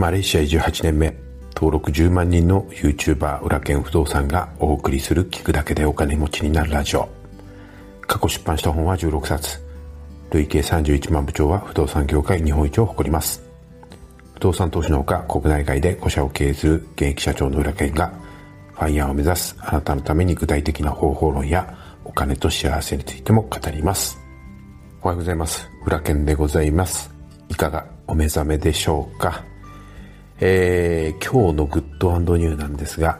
マレーシア移住8年目登録10万人の YouTuber 裏剣不動産がお送りする聞くだけでお金持ちになるラジオ。過去出版した本は16冊。累計31万部長は不動産業界日本一を誇ります。不動産投資のほか国内外で5社を経営する現役社長の裏剣がファイヤーを目指すあなたのために具体的な方法論やお金と幸せについても語ります。おはようございます。裏剣でございます。いかがお目覚めでしょうか？えー、今日のグッドニューなんですが、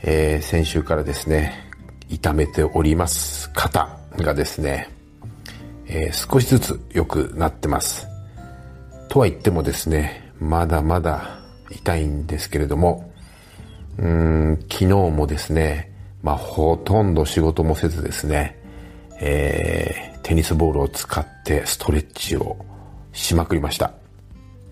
えー、先週からですね、痛めております肩がですね、えー、少しずつ良くなってます。とは言ってもですね、まだまだ痛いんですけれども、うーん、昨日もですね、まあ、ほとんど仕事もせずですね、えー、テニスボールを使ってストレッチをしまくりました。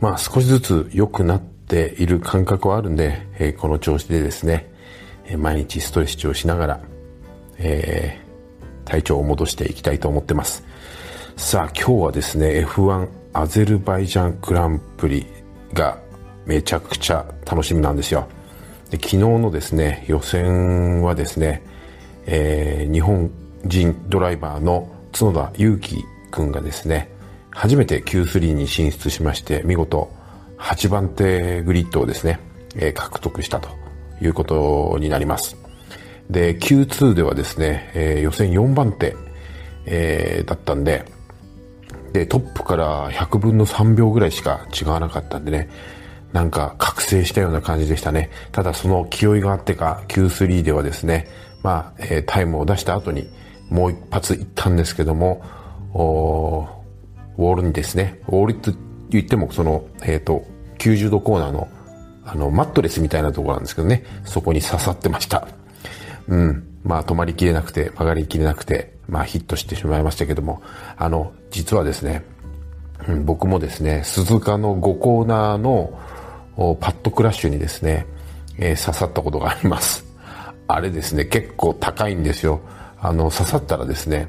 まあ少しずつ良くなっている感覚はあるんで、えー、この調子でですね、え毎日ストレッチをしながら、えー、体調を戻していきたいと思ってます。さあ今日はですね、F1 アゼルバイジャングランプリがめちゃくちゃ楽しみなんですよ。で昨日のですね、予選はですね、えー、日本人ドライバーの角田祐希君がですね、初めて Q3 に進出しまして、見事8番手グリッドをですね、えー、獲得したということになります。で、Q2 ではですね、えー、予選4番手、えー、だったんで、で、トップから100分の3秒ぐらいしか違わなかったんでね、なんか覚醒したような感じでしたね。ただその気負いがあってか Q3 ではですね、まあ、えー、タイムを出した後にもう一発いったんですけども、ウォールにですね、ウォール言ってもその、えっ、ー、と、90度コーナーの、あの、マットレスみたいなところなんですけどね、そこに刺さってました。うん。まあ、止まりきれなくて、曲がりきれなくて、まあ、ヒットしてしまいましたけども、あの、実はですね、うん、僕もですね、鈴鹿の5コーナーのパッドクラッシュにですね、えー、刺さったことがあります。あれですね、結構高いんですよ。あの、刺さったらですね、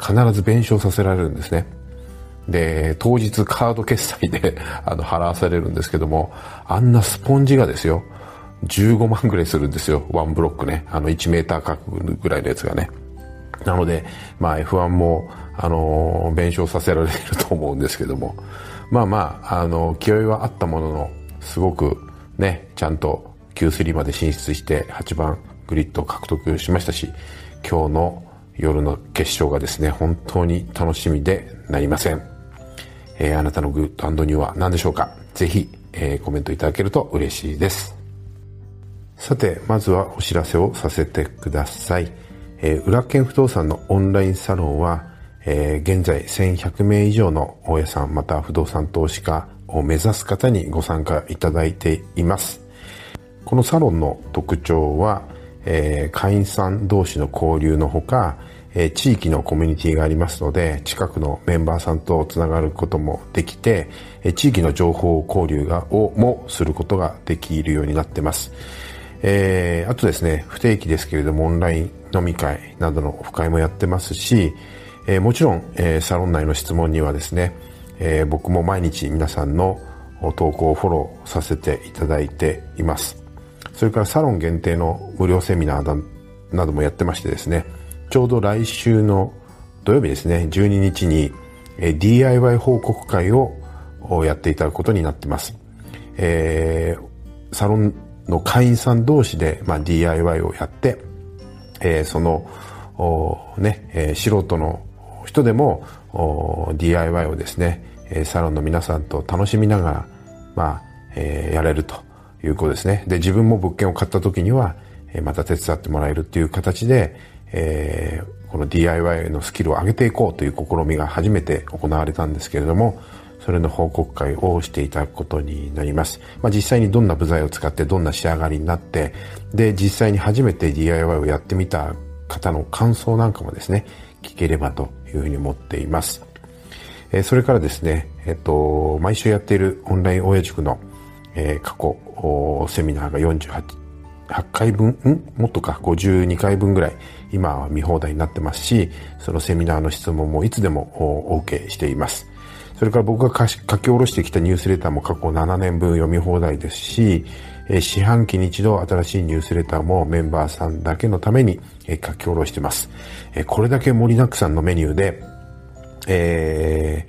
必ず弁償させられるんですね。で、当日カード決済で あの払わされるんですけども、あんなスポンジがですよ、15万ぐらいするんですよ。ワンブロックね。あの1メーター角ぐらいのやつがね。なので、まあ F1 も、あの、弁償させられると思うんですけども。まあまあ、あの、気負いはあったものの、すごくね、ちゃんと Q3 まで進出して8番グリッドを獲得しましたし、今日の夜の決勝がですね、本当に楽しみでなりません。えー、あなたのグッドニューは何でしょうか？ぜひ、えー、コメントいただけると嬉しいです。さて、まずはお知らせをさせてください。えー、裏剣不動産のオンラインサロンは、えー、現在1100名以上の大家さんまた不動産投資家を目指す方にご参加いただいています。このサロンの特徴は、えー、会員さん同士の交流のほか、え地域のコミュニティがありますので、近くのメンバーさんとつながることもできて、え地域の情報交流がをもすることができるようになってます。えー、あとですね、不定期ですけれども、オンライン飲み会などのオフ会もやってますし、えー、もちろん、えー、サロン内の質問にはですね、えー、僕も毎日皆さんの投稿をフォローさせていただいています。それからサロン限定の無料セミナーなどもやってましてですね、ちょうど来週の土曜日ですね、12日に DIY 報告会をやっていただくことになってます。えー、サロンの会員さん同士で、まあ、DIY をやって、えー、その、ね、えー、素人の人でも DIY をですね、サロンの皆さんと楽しみながら、まあ、えー、やれるということですね。で、自分も物件を買った時には、また手伝ってもらえるっていう形で、えー、この DIY のスキルを上げていこうという試みが初めて行われたんですけれども、それの報告会をしていただくことになります。まあ、実際にどんな部材を使ってどんな仕上がりになって、で、実際に初めて DIY をやってみた方の感想なんかもですね、聞ければというふうに思っています。えー、それからですね、えっと、毎週やっているオンライン親塾の、えー、過去セミナーが48 8回分、ん？もっとか、52回分ぐらい、今は見放題になってますし、そのセミナーの質問もいつでもお受けしています。それから僕が書き下ろしてきたニュースレターも過去7年分読み放題ですし、四半期に一度新しいニュースレターもメンバーさんだけのために、書き下ろしてます。これだけ盛りだくさんのメニューで、え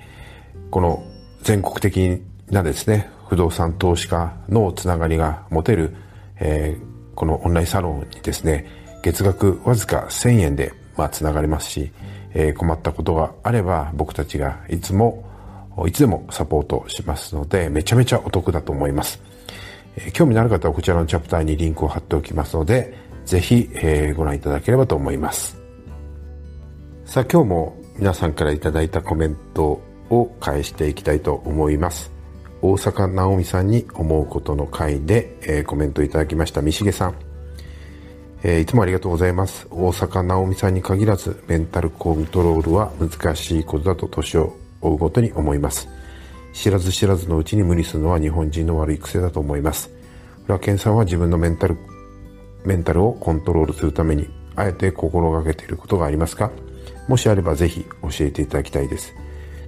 ー、この全国的なですね、不動産投資家のつながりが持てる、えー、このオンラインサロンにですね、月額わずか1000円で、まあ、つながりますし、えー、困ったことがあれば僕たちがいつもいつでもサポートしますので、めちゃめちゃお得だと思います。えー、興味のある方はこちらのチャプターにリンクを貼っておきますので、ぜひ、えー、ご覧いただければと思います。さあ今日も皆さんからいただいたコメントを返していきたいと思います。大阪直美さんに思うことの回で、えー、コメントいただきました三重さん。えー、いつもありがとうございます。大阪直美さんに限らず、メンタルコントロールは難しいことだと年を追うごとに思います。知らず知らずのうちに無理するのは日本人の悪い癖だと思います。浦健さんは自分のメンタル、メンタルをコントロールするために、あえて心がけていることがありますか？もしあればぜひ教えていただきたいです。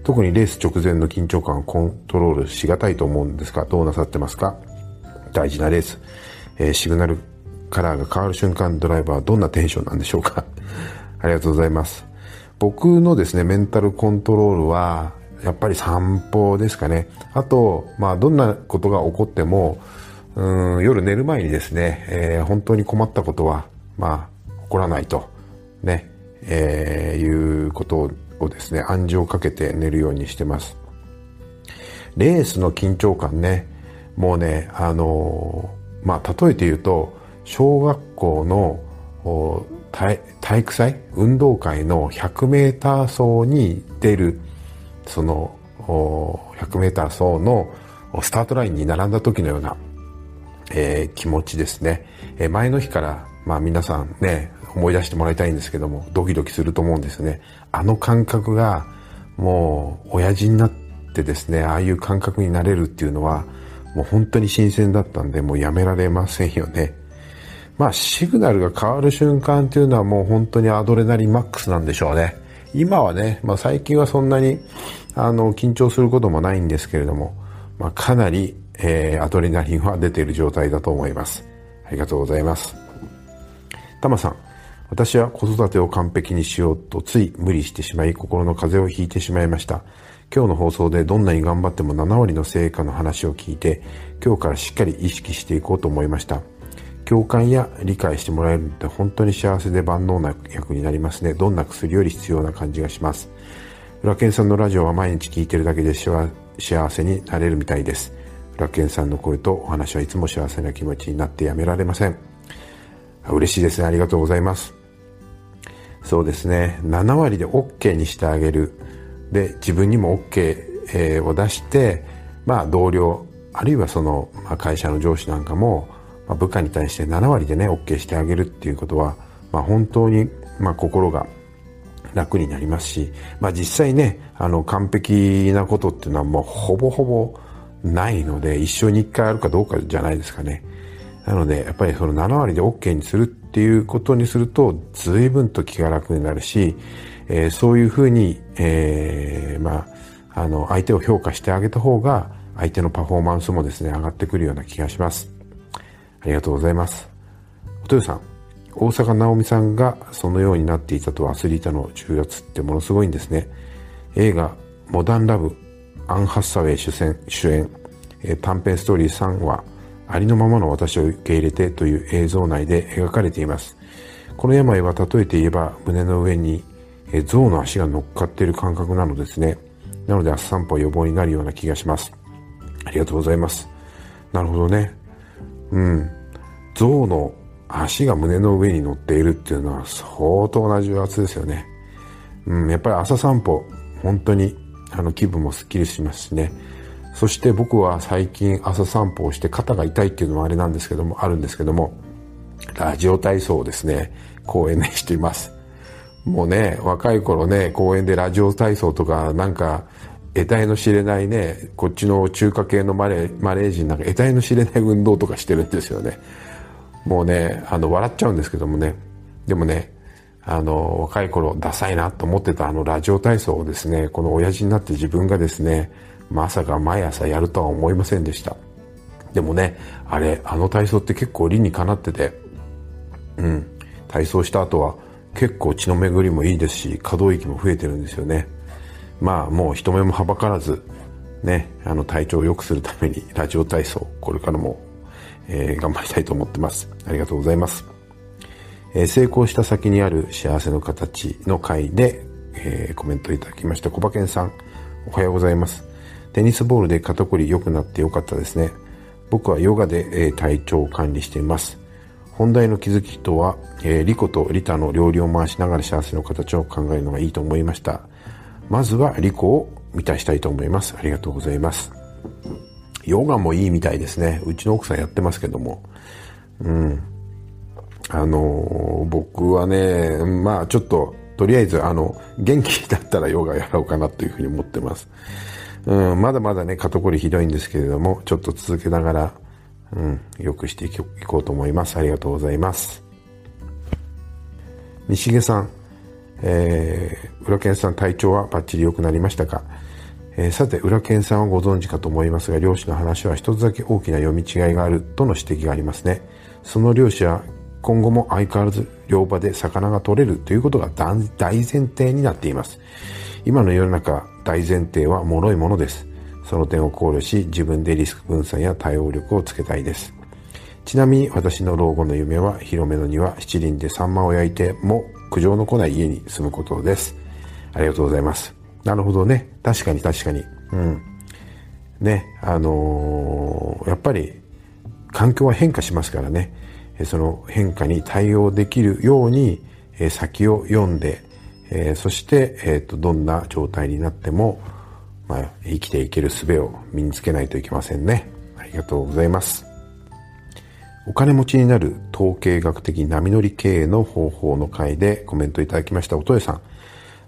特にレース直前の緊張感をコントロールしがたいと思うんですが、どうなさってますか？大事なレース、えー、シグナルカラーが変わる瞬間、ドライバーはどんなテンションなんでしょうか ありがとうございます。僕のですね、メンタルコントロールは、やっぱり散歩ですかね。あと、まあ、どんなことが起こっても、うん、夜寝る前にですね、えー、本当に困ったことは、まあ、起こらないと、ね、えー、いうことをですね、暗示をかけて寝るようにしてます。レースの緊張感ね、もうね、あのー、まあ、例えて言うと、小学校の体育祭？運動会の 100m 走に出るその 100m 走のスタートラインに並んだ時のような、えー、気持ちですね、えー、前の日から、まあ、皆さんね思い出してもらいたいんですけどもドキドキすると思うんですね。あの感覚がもう親父になってですねああいう感覚になれるっていうのはもう本当に新鮮だったんでもうやめられませんよね。まあ、シグナルが変わる瞬間っていうのはもう本当にアドレナリンマックスなんでしょうね。今はね、まあ、最近はそんなに、あの、緊張することもないんですけれども、まあ、かなり、えー、アドレナリンは出ている状態だと思います。ありがとうございます。タマさん、私は子育てを完璧にしようとつい無理してしまい、心の風邪をひいてしまいました。今日の放送でどんなに頑張っても7割の成果の話を聞いて、今日からしっかり意識していこうと思いました。共感や理解してもらえるって本当に幸せで万能な役になりますね。どんな薬より必要な感じがします。裏剣さんのラジオは毎日聞いてるだけで幸せになれるみたいです。裏剣さんの声とお話はいつも幸せな気持ちになってやめられません。嬉しいですね。ありがとうございます。そうですね。7割で OK にしてあげる。で、自分にも OK を出して、まあ同僚、あるいはその、まあ、会社の上司なんかも、まあ、部下に対して7割でね OK してあげるっていうことは、まあ、本当に、まあ、心が楽になりますし、まあ、実際ねあの完璧なことっていうのはもうほぼほぼないので一生に1回あるかどうかじゃないですかね。なのでやっぱりその7割で OK にするっていうことにすると随分と気が楽になるし、えー、そういうふうに、えー、まああの相手を評価してあげた方が相手のパフォーマンスもですね上がってくるような気がします。ありがとうございます。おとよさん、大阪直美さんがそのようになっていたとアスリートの重圧ってものすごいんですね。映画、モダンラブ、アン・ハッサウェイ主演、主演短編ストーリー3話、ありのままの私を受け入れてという映像内で描かれています。この病は例えて言えば胸の上にえ象の足が乗っかっている感覚なのですね。なので朝散歩は予防になるような気がします。ありがとうございます。なるほどね。うん。象の足が胸の上に乗っているっていうのは相当な重圧ですよね。うん、やっぱり朝散歩、本当にあの気分もスッキリしますしね。そして僕は最近朝散歩をして肩が痛いっていうのもあれなんですけども、あるんですけども、ラジオ体操をですね、公園でしています。もうね、若い頃ね、公園でラジオ体操とかなんか得体の知れないね、こっちの中華系のマレマレー人なんか得体の知れない運動とかしてるんですよね。もうね、あの、笑っちゃうんですけどもね。でもね、あの、若い頃ダサいなと思ってたあのラジオ体操をですね、この親父になって自分がですね、まさか毎朝やるとは思いませんでした。でもね、あれ、あの体操って結構理にかなってて、うん、体操した後は結構血の巡りもいいですし、可動域も増えてるんですよね。まあもう人目もはばからず、ね、あの体調を良くするために ラジオ体操、これからも、えー、頑張りたいと思ってます。ありがとうございます。えー、成功した先にある幸せの形の回で、えー、コメントいただきました小馬健さん、おはようございます。テニスボールで肩こり良くなってよかったですね。僕はヨガで、えー、体調を管理しています。本題の気づきとは、えー、リコとリタの料理を回しながら幸せの形を考えるのがいいと思いました。まずはリコを満たしたいと思います。ありがとうございます。ヨガもいいみたいですね。うちの奥さんやってますけども。うん。あの僕はね、まあちょっと、とりあえず、あの、元気だったらヨガやろうかなというふうに思ってます。うん、まだまだね、肩こりひどいんですけれども、ちょっと続けながら、うん、良くしていこうと思います。ありがとうございます。西毛さん、えー、浦健さん体調はバッチリ良くなりましたか、えー、さて、浦健さんはご存知かと思いますが、漁師の話は一つだけ大きな読み違いがあるとの指摘がありますね。その漁師は今後も相変わらず漁場で魚が取れるということが大前提になっています。今の世の中、大前提は脆いものです。その点を考慮し、自分でリスク分散や対応力をつけたいです。ちなみに私の老後の夢は、広めの庭、七輪でサンマを焼いても苦情の来ない家に住むことです。ありがとうございます。なるほどね。確かに確かに。うん。ね、あのー、やっぱり環境は変化しますからね。その変化に対応できるように、先を読んで、そして、えーと、どんな状態になっても、まあ、生きていける術を身につけないといけませんね。ありがとうございます。お金持ちになる統計学的波乗り経営の方法の回でコメントいただきましたおとえさん。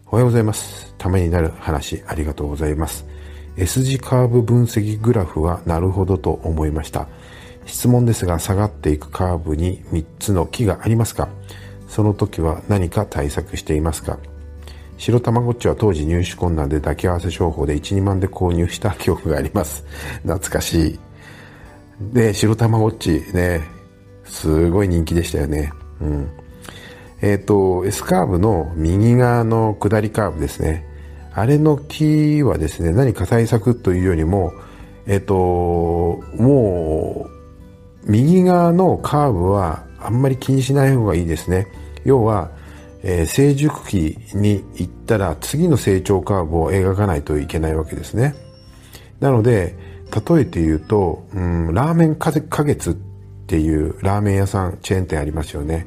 おはようございます。ためになる話ありがとうございます。S 字カーブ分析グラフはなるほどと思いました。質問ですが下がっていくカーブに3つの木がありますか？その時は何か対策していますか？白たまごっちは当時入手困難で抱き合わせ商法で1、2万で購入した記憶があります。懐かしい。で、白たまごっちね、すごい人気でしたよね。うん。えっ、ー、と、S カーブの右側の下りカーブですね。あれの木はですね、何か対策というよりも、えっ、ー、と、もう、右側のカーブはあんまり気にしない方がいいですね。要は、えー、成熟期に行ったら次の成長カーブを描かないといけないわけですね。なので、例えて言うと、うん、ラーメン花月っていうラーメン屋さん、チェーン店ありますよね。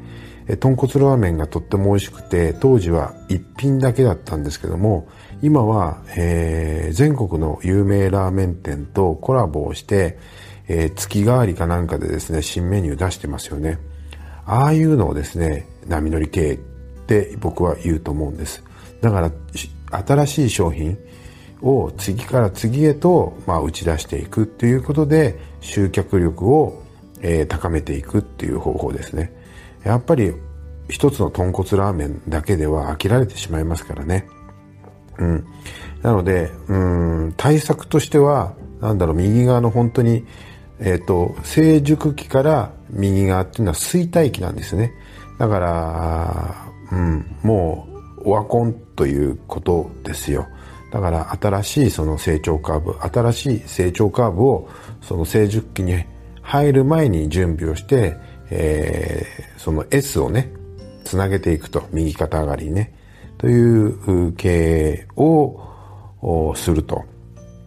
え豚骨ラーメンがとっても美味しくて、当時は一品だけだったんですけども、今は、えー、全国の有名ラーメン店とコラボをして、えー、月替わりかなんかでですね、新メニュー出してますよね。ああいうのをですね、波乗り系って僕は言うと思うんです。だから、新しい商品を次から次へと、まあ、打ち出していくっていうことで、集客力を、えー、高めていくっていう方法ですね。やっぱり、一つの豚骨ラーメンだけでは飽きられてしまいますからね。うん。なので、うん、対策としては、なんだろう、右側の本当にえっ、ー、と、成熟期から右側っていうのは衰退期なんですね。だから、うん、もう、オワコンということですよ。だから新しいその成長カーブ、新しい成長カーブをその成熟期に入る前に準備をして、えー、その S をね、つなげていくと、右肩上がりね、という経営をすると。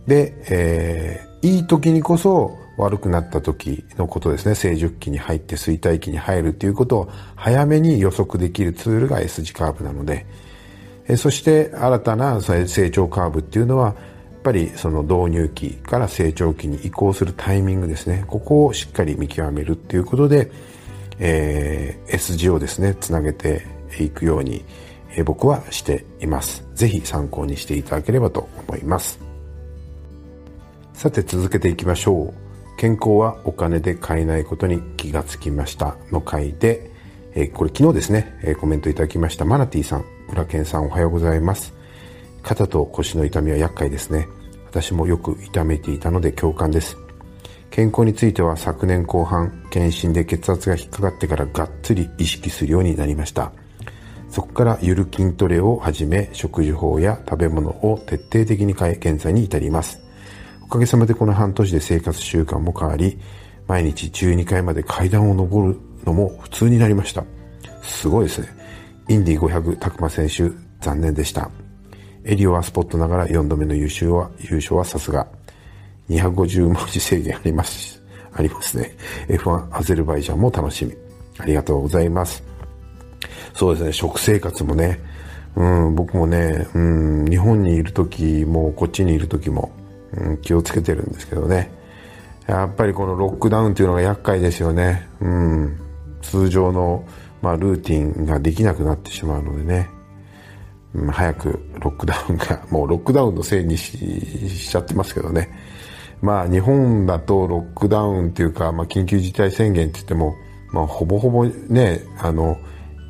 で、えー、いい時にこそ悪くなった時のことですね。成熟期に入って衰退期に入るということを早めに予測できるツールが S 字カーブなので、そして新たな成長カーブっていうのは、やっぱりその導入期から成長期に移行するタイミングですね。ここをしっかり見極めるっていうことで、えー、S 字をですね、つなげていくように、えー、僕はしています。ぜひ参考にしていただければと思います。さて続けていきましょう。健康はお金で買えないことに気がつきましたの回で、え、これ昨日ですね、え、コメントいただきましたマナティさん、浦健さんおはようございます。肩と腰の痛みは厄介ですね。私もよく痛めていたので共感です。健康については昨年後半、検診で血圧が引っかかってからがっつり意識するようになりました。そこからゆる筋トレを始め、食事法や食べ物を徹底的に変え、現在に至ります。おかげさまでこの半年で生活習慣も変わり、毎日12階まで階段を上るのも普通になりました。すごいですね。インディ500タクマ選手、残念でした。エリオはスポットながら4度目の優勝は、優勝はさすが。250文字制限あります、ありますね。F1 アゼルバイジャンも楽しみ。ありがとうございます。そうですね、食生活もね、うん、僕もね、うん、日本にいる時も、こっちにいる時も、うん、気をつけてるんですけどね。やっぱりこのロックダウンっていうのが厄介ですよね。うん。通常の、まあ、ルーティンができなくなってしまうのでね。うん、早くロックダウンが、もうロックダウンのせいにしちゃってますけどね。まあ、日本だとロックダウンっていうか、まあ、緊急事態宣言って言っても、まあ、ほぼほぼね、あの、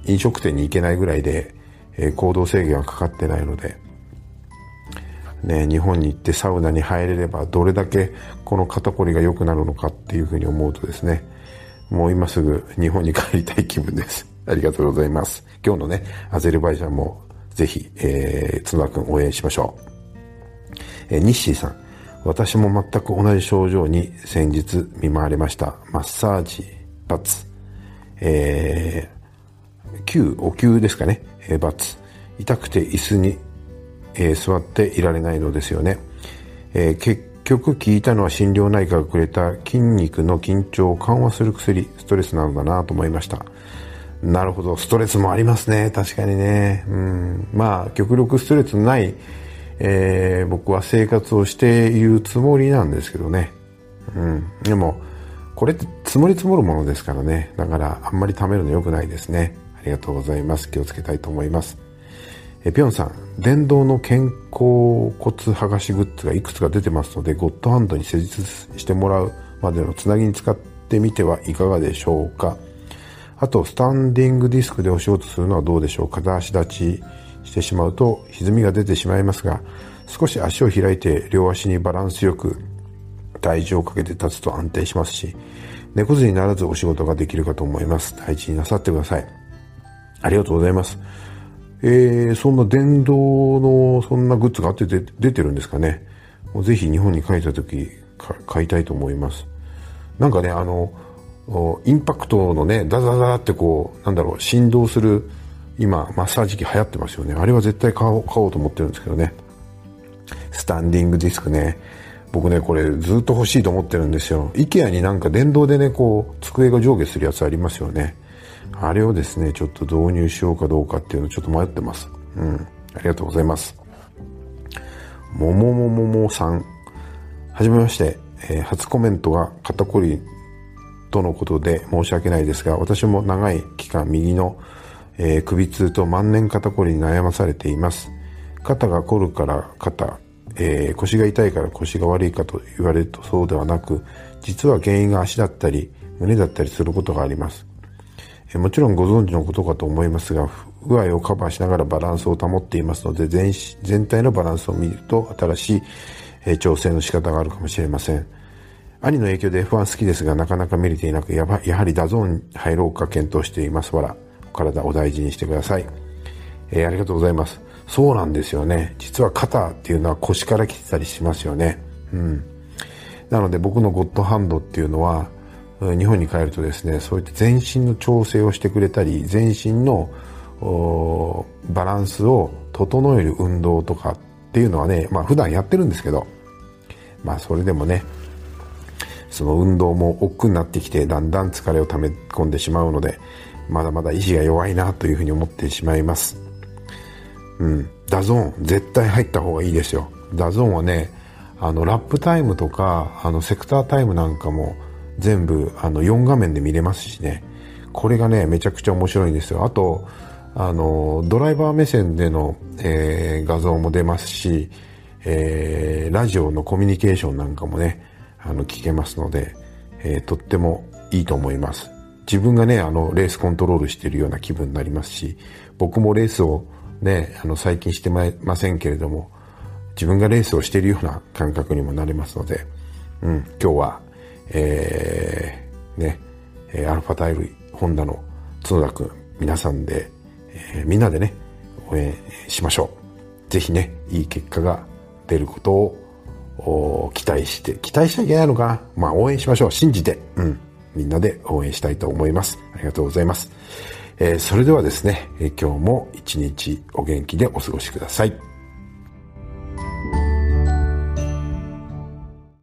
飲食店に行けないぐらいで、えー、行動制限はかかってないので、ね、日本に行ってサウナに入れればどれだけこの肩こりが良くなるのかっていうふうに思うとですね、もう今すぐ日本に帰りたい気分です。ありがとうございます。今日のね、アゼルバイジャンもぜひ、えー、角田くん応援しましょう。えー、ニッシーさん。私も全く同じ症状に先日見舞われました。マッサージ、バツ。えー、9、お灸ですかね。えー、バツ。痛くて椅子にえー、座っていられないのですよね、えー、結局聞いたのは心療内科がくれた筋肉の緊張を緩和する薬ストレスなのだなと思いました。なるほど。ストレスもありますね。確かにね。うん。まあ極力ストレスない、えー、僕は生活をしているつもりなんですけどね。うん。でもこれって積もり積もるものですからね。だからあんまり貯めるの良くないですね。ありがとうございます。気をつけたいと思います。えぴょんさん、電動の肩甲骨剥がしグッズがいくつか出てますので、ゴッドハンドに施術してもらうまでのつなぎに使ってみてはいかがでしょうか。あと、スタンディングディスクでお仕事するのはどうでしょう片足立ちしてしまうと歪みが出てしまいますが、少し足を開いて両足にバランスよく体重をかけて立つと安定しますし、猫背にならずお仕事ができるかと思います。大事になさってください。ありがとうございます。えー、そんな電動のそんなグッズがあって出てるんですかね。もうぜひ日本に帰った時買いたいと思います。なんかね、あの、インパクトのね、ダダダってこう、なんだろう、振動する、今、マッサージ機流行ってますよね。あれは絶対買おう買おうと思ってるんですけどね。スタンディングディスクね。僕ね、これずっと欲しいと思ってるんですよ。IKEA になんか電動でね、こう、机が上下するやつありますよね。あれをですね、ちょっと導入しようかどうかっていうのをちょっと迷ってます。うん。ありがとうございます。もももももさん。はじめまして。えー、初コメントが肩こりとのことで申し訳ないですが、私も長い期間右の、えー、首痛と万年肩こりに悩まされています。肩が凝るから肩、えー、腰が痛いから腰が悪いかと言われるとそうではなく、実は原因が足だったり胸だったりすることがあります。もちろんご存知のことかと思いますが、不具合をカバーしながらバランスを保っていますので、全全体のバランスを見ると新しい、え調整の仕方があるかもしれません。兄の影響で F1 好きですが、なかなか見れていなく、やばやはり DAZN に入ろうか検討しています。わら、お体お大事にしてください。えー、ありがとうございます。そうなんですよね。実は肩っていうのは腰から来てたりしますよね。うん。なので僕のゴッドハンドっていうのは、日本に帰るとですねそういった全身の調整をしてくれたり全身のバランスを整える運動とかっていうのはねまあ普段やってるんですけどまあそれでもねその運動も億劫になってきてだんだん疲れを溜め込んでしまうのでまだまだ意志が弱いなというふうに思ってしまいます。うん DAZN 絶対入った方がいいですよ。 DAZN はねあのラップタイムとかあのセクタータイムなんかも全部あの4画面で見れますしね。これがねめちゃくちゃ面白いんですよ。あとあのドライバー目線での、えー、画像も出ますし、えー、ラジオのコミュニケーションなんかもねあの聞けますので、えー、とってもいいと思います。自分がね、あの、レースコントロールしてるような気分になりますし、僕もレースをね、あの、最近してませんけれども、自分がレースをしているような感覚にもなれますので、うん、今日は、えー、ね、アルファタイル、ホンダの角田くん、皆さんで、えー、みんなでね、応援しましょう。ぜひね、いい結果が出ることを期待して、期待しちゃいけないのかなまあ応援しましょう。信じて。うん。みんなで応援したいと思います。ありがとうございます。えー、それではですね、え、今日も一日お元気でお過ごしください。